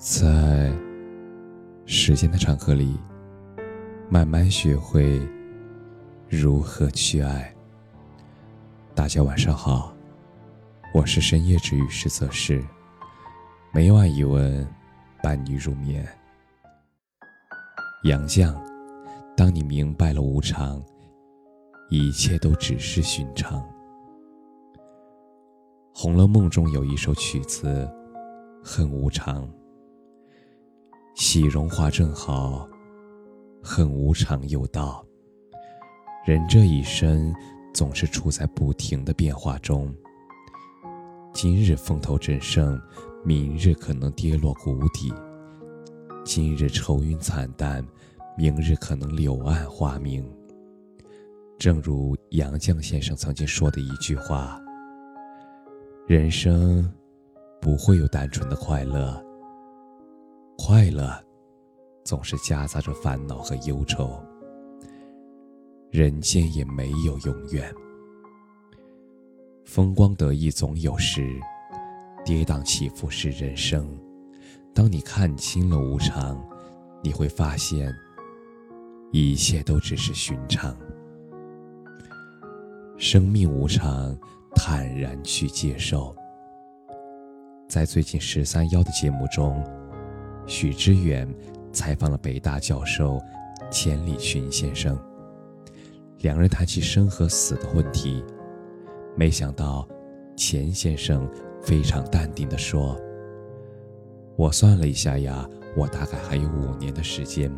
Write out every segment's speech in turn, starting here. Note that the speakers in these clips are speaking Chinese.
在时间的长河里，慢慢学会如何去爱。大家晚上好，我是深夜治愈师泽世，每晚一文伴你入眠。杨绛，当你明白了无常，一切都只是寻常。《红楼梦》中有一首曲子，很无常。喜荣华正好，恨无常又到。人这一生总是处在不停的变化中。今日风头正盛，明日可能跌落谷底；今日愁云惨淡，明日可能柳暗花明。正如杨绛先生曾经说的一句话：“人生不会有单纯的快乐。”快乐，总是夹杂着烦恼和忧愁。人间也没有永远，风光得意总有时，跌宕起伏是人生。当你看清了无常，你会发现，一切都只是寻常。生命无常，坦然去接受。在最近十三幺的节目中。许知远采访了北大教授钱理群先生，两人谈起生和死的问题。没想到，钱先生非常淡定地说：“我算了一下呀，我大概还有五年的时间。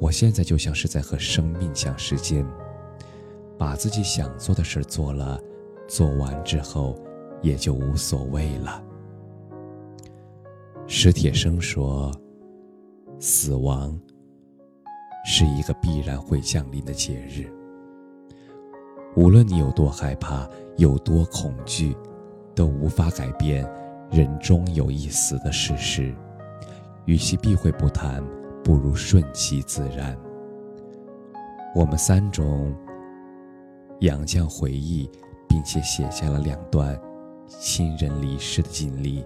我现在就像是在和生命抢时间，把自己想做的事做了，做完之后也就无所谓了。”史铁生说：“死亡是一个必然会降临的节日。无论你有多害怕，有多恐惧，都无法改变人终有一死的事实。与其避讳不谈，不如顺其自然。”我们三中杨绛回忆，并且写下了两段亲人离世的经历。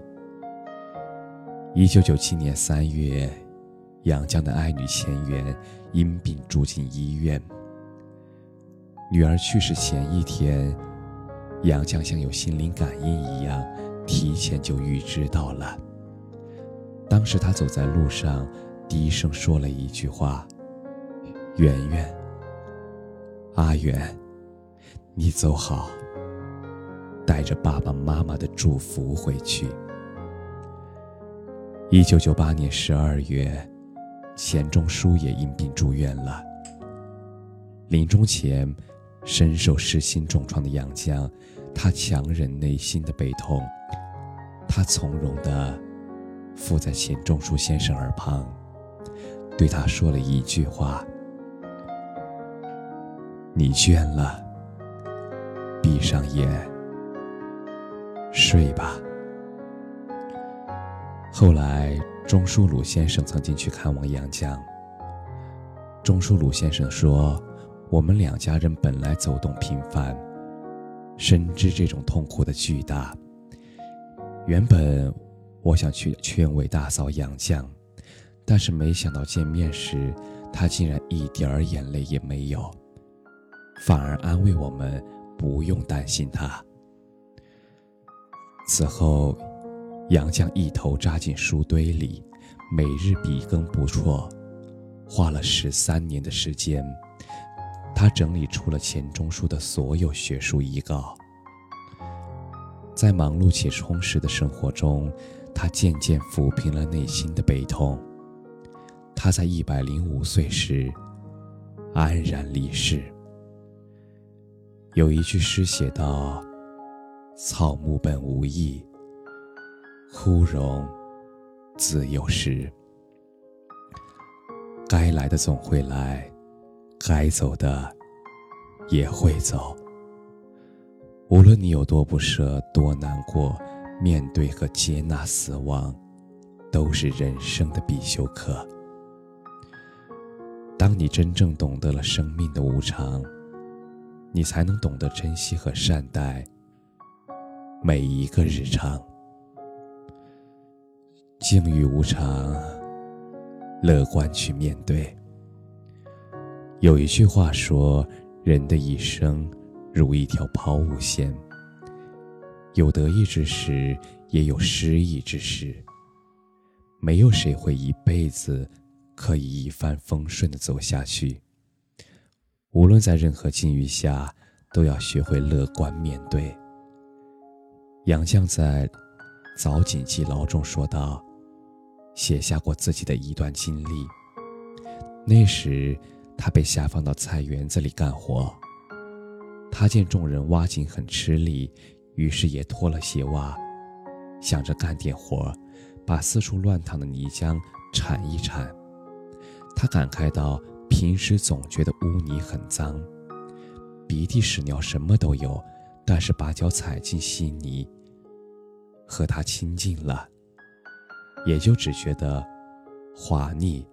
一九九七年三月，杨绛的爱女钱媛因病住进医院。女儿去世前一天，杨绛像有心灵感应一样，提前就预知到了。当时他走在路上，低声说了一句话：“圆圆，阿圆，你走好，带着爸爸妈妈的祝福回去。”一九九八年十二月，钱钟书也因病住院了。临终前，深受失心重创的杨绛，他强忍内心的悲痛，他从容地附在钱钟书先生耳旁，对他说了一句话：“你倦了，闭上眼，睡吧。”后来，钟书鲁先生曾经去看望杨绛。钟书鲁先生说：“我们两家人本来走动频繁，深知这种痛苦的巨大。原本我想去劝慰大嫂杨绛，但是没想到见面时，她竟然一点儿眼泪也没有，反而安慰我们不用担心她。”此后。杨绛一头扎进书堆里，每日笔耕不辍，花了十三年的时间，他整理出了钱钟书的所有学术遗稿。在忙碌且充实的生活中，他渐渐抚平了内心的悲痛。他在一百零五岁时安然离世。有一句诗写道：“草木本无意。”枯荣自有时，该来的总会来，该走的也会走。无论你有多不舍、多难过，面对和接纳死亡，都是人生的必修课。当你真正懂得了生命的无常，你才能懂得珍惜和善待每一个日常。境遇无常，乐观去面对。有一句话说：“人的一生如一条抛物线，有得意之时，也有失意之时。没有谁会一辈子可以一帆风顺的走下去。无论在任何境遇下，都要学会乐观面对。”杨绛在《早景记牢》中说道。写下过自己的一段经历。那时，他被下放到菜园子里干活。他见众人挖井很吃力，于是也脱了鞋袜，想着干点活，把四处乱淌的泥浆铲一铲。他感慨道：“平时总觉得污泥很脏，鼻涕屎尿什么都有，但是把脚踩进稀泥，和他亲近了。”也就只觉得滑腻，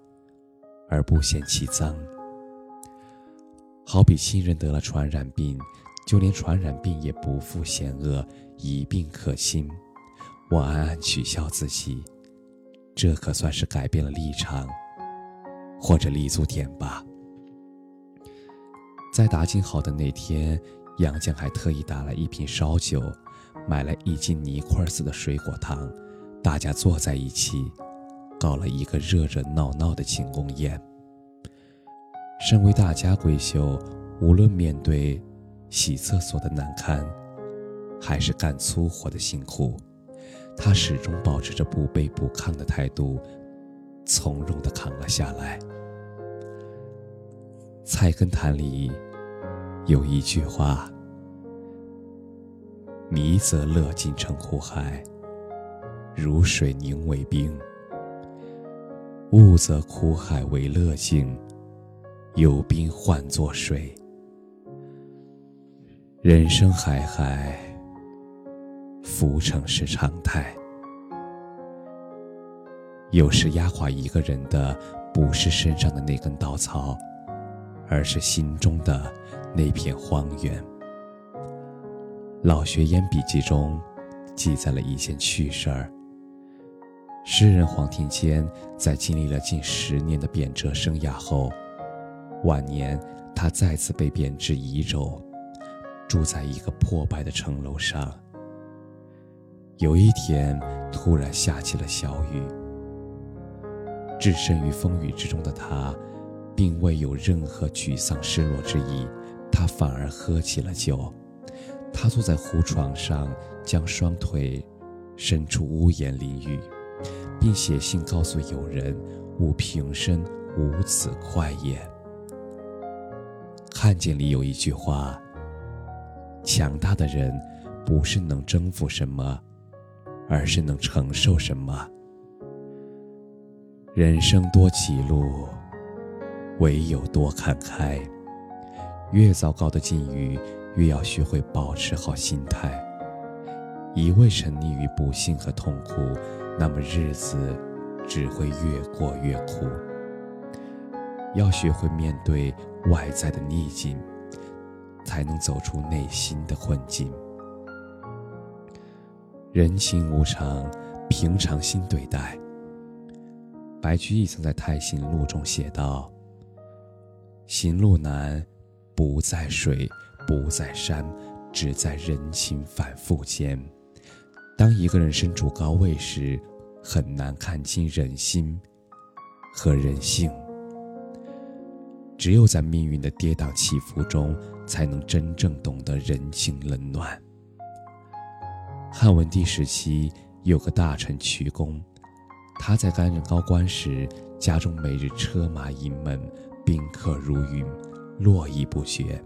而不嫌其脏。好比亲人得了传染病，就连传染病也不负险恶，一病可亲。我暗暗取笑自己，这可算是改变了立场，或者立足点吧。在打井好的那天，杨绛还特意打了一瓶烧酒，买了一斤泥块似的水果糖。大家坐在一起，搞了一个热热闹闹的庆功宴。身为大家闺秀，无论面对洗厕所的难堪，还是干粗活的辛苦，她始终保持着不卑不亢的态度，从容地扛了下来。《菜根谭》里有一句话：“迷则乐尽成苦海。”如水凝为冰，物则苦海为乐境，有冰换作水。人生海海，浮沉是常态。有时压垮一个人的，不是身上的那根稻草，而是心中的那片荒原。老学烟笔记中记载了一件趣事儿。诗人黄庭坚在经历了近十年的贬谪生涯后，晚年他再次被贬至宜州，住在一个破败的城楼上。有一天，突然下起了小雨。置身于风雨之中的他，并未有任何沮丧失落之意，他反而喝起了酒。他坐在胡床上，将双腿伸出屋檐淋雨。并写信告诉友人：“吾平生无此快也。”看见里有一句话：“强大的人，不是能征服什么，而是能承受什么。”人生多歧路，唯有多看开。越糟糕的境遇，越要学会保持好心态。一味沉溺于不幸和痛苦。那么日子只会越过越苦。要学会面对外在的逆境，才能走出内心的困境。人情无常，平常心对待。白居易曾在《太行路》中写道：“行路难，不在水，不在山，只在人情反复间。”当一个人身处高位时，很难看清人心和人性。只有在命运的跌宕起伏中，才能真正懂得人情冷暖。汉文帝时期有个大臣瞿公，他在担任高官时，家中每日车马盈门，宾客如云，络绎不绝。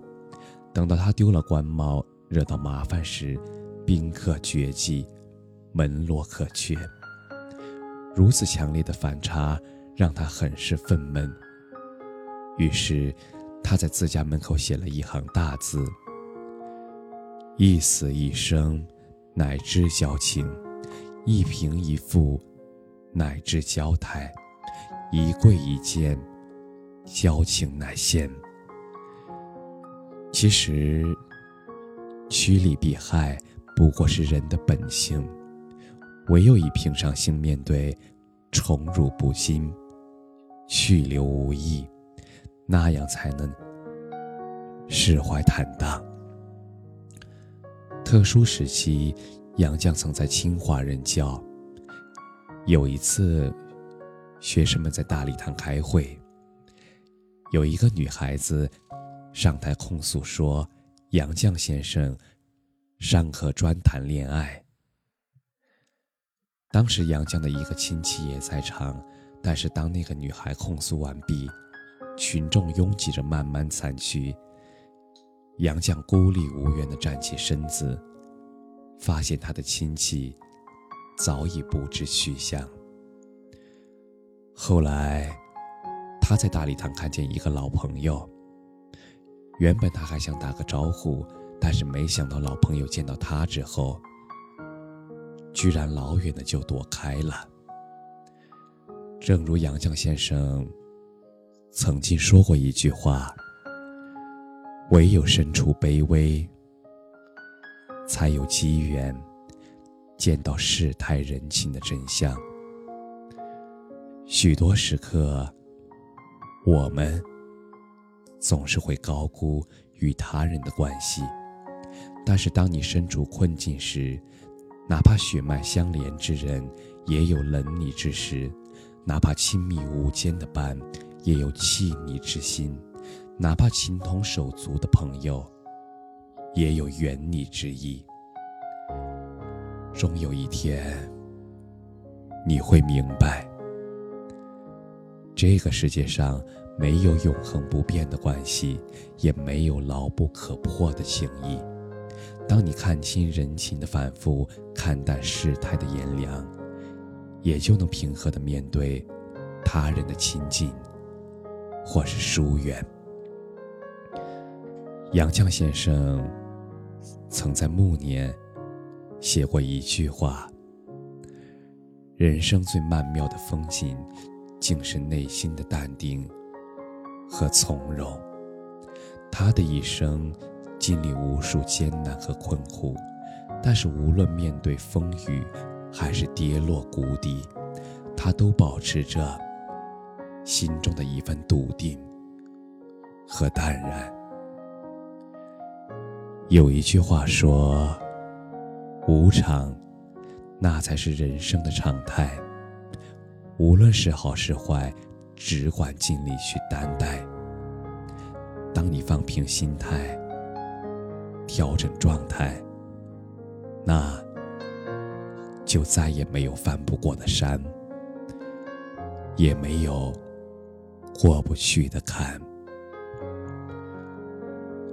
等到他丢了官帽，惹到麻烦时，宾客绝迹，门落可缺。如此强烈的反差，让他很是愤懑。于是，他在自家门口写了一行大字：“一死一生，乃知交情；一贫一富，乃知交态；一贵一贱，交情乃现。”其实，趋利避害不过是人的本性。唯有以平常心面对，宠辱不惊，去留无意，那样才能释怀坦荡。特殊时期，杨绛曾在清华任教。有一次，学生们在大礼堂开会，有一个女孩子上台控诉说，杨绛先生上课专谈恋爱。当时杨绛的一个亲戚也在场，但是当那个女孩控诉完毕，群众拥挤着慢慢散去。杨绛孤立无援地站起身子，发现他的亲戚早已不知去向。后来，他在大礼堂看见一个老朋友。原本他还想打个招呼，但是没想到老朋友见到他之后。居然老远的就躲开了。正如杨绛先生曾经说过一句话：“唯有身处卑微，才有机缘见到世态人情的真相。”许多时刻，我们总是会高估与他人的关系，但是当你身处困境时，哪怕血脉相连之人，也有冷你之时；哪怕亲密无间的伴，也有弃你之心；哪怕情同手足的朋友，也有远你之意。终有一天，你会明白，这个世界上没有永恒不变的关系，也没有牢不可破的情谊。当你看清人情的反复，看淡世态的炎凉，也就能平和的面对他人的亲近或是疏远。杨绛先生曾在暮年写过一句话：“人生最曼妙的风景，竟是内心的淡定和从容。”他的一生。经历无数艰难和困苦，但是无论面对风雨，还是跌落谷底，他都保持着心中的一份笃定和淡然。有一句话说：“无常，那才是人生的常态。无论是好是坏，只管尽力去担待。当你放平心态。”调整状态，那就再也没有翻不过的山，也没有过不去的坎。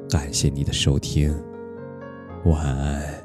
感谢你的收听，晚安。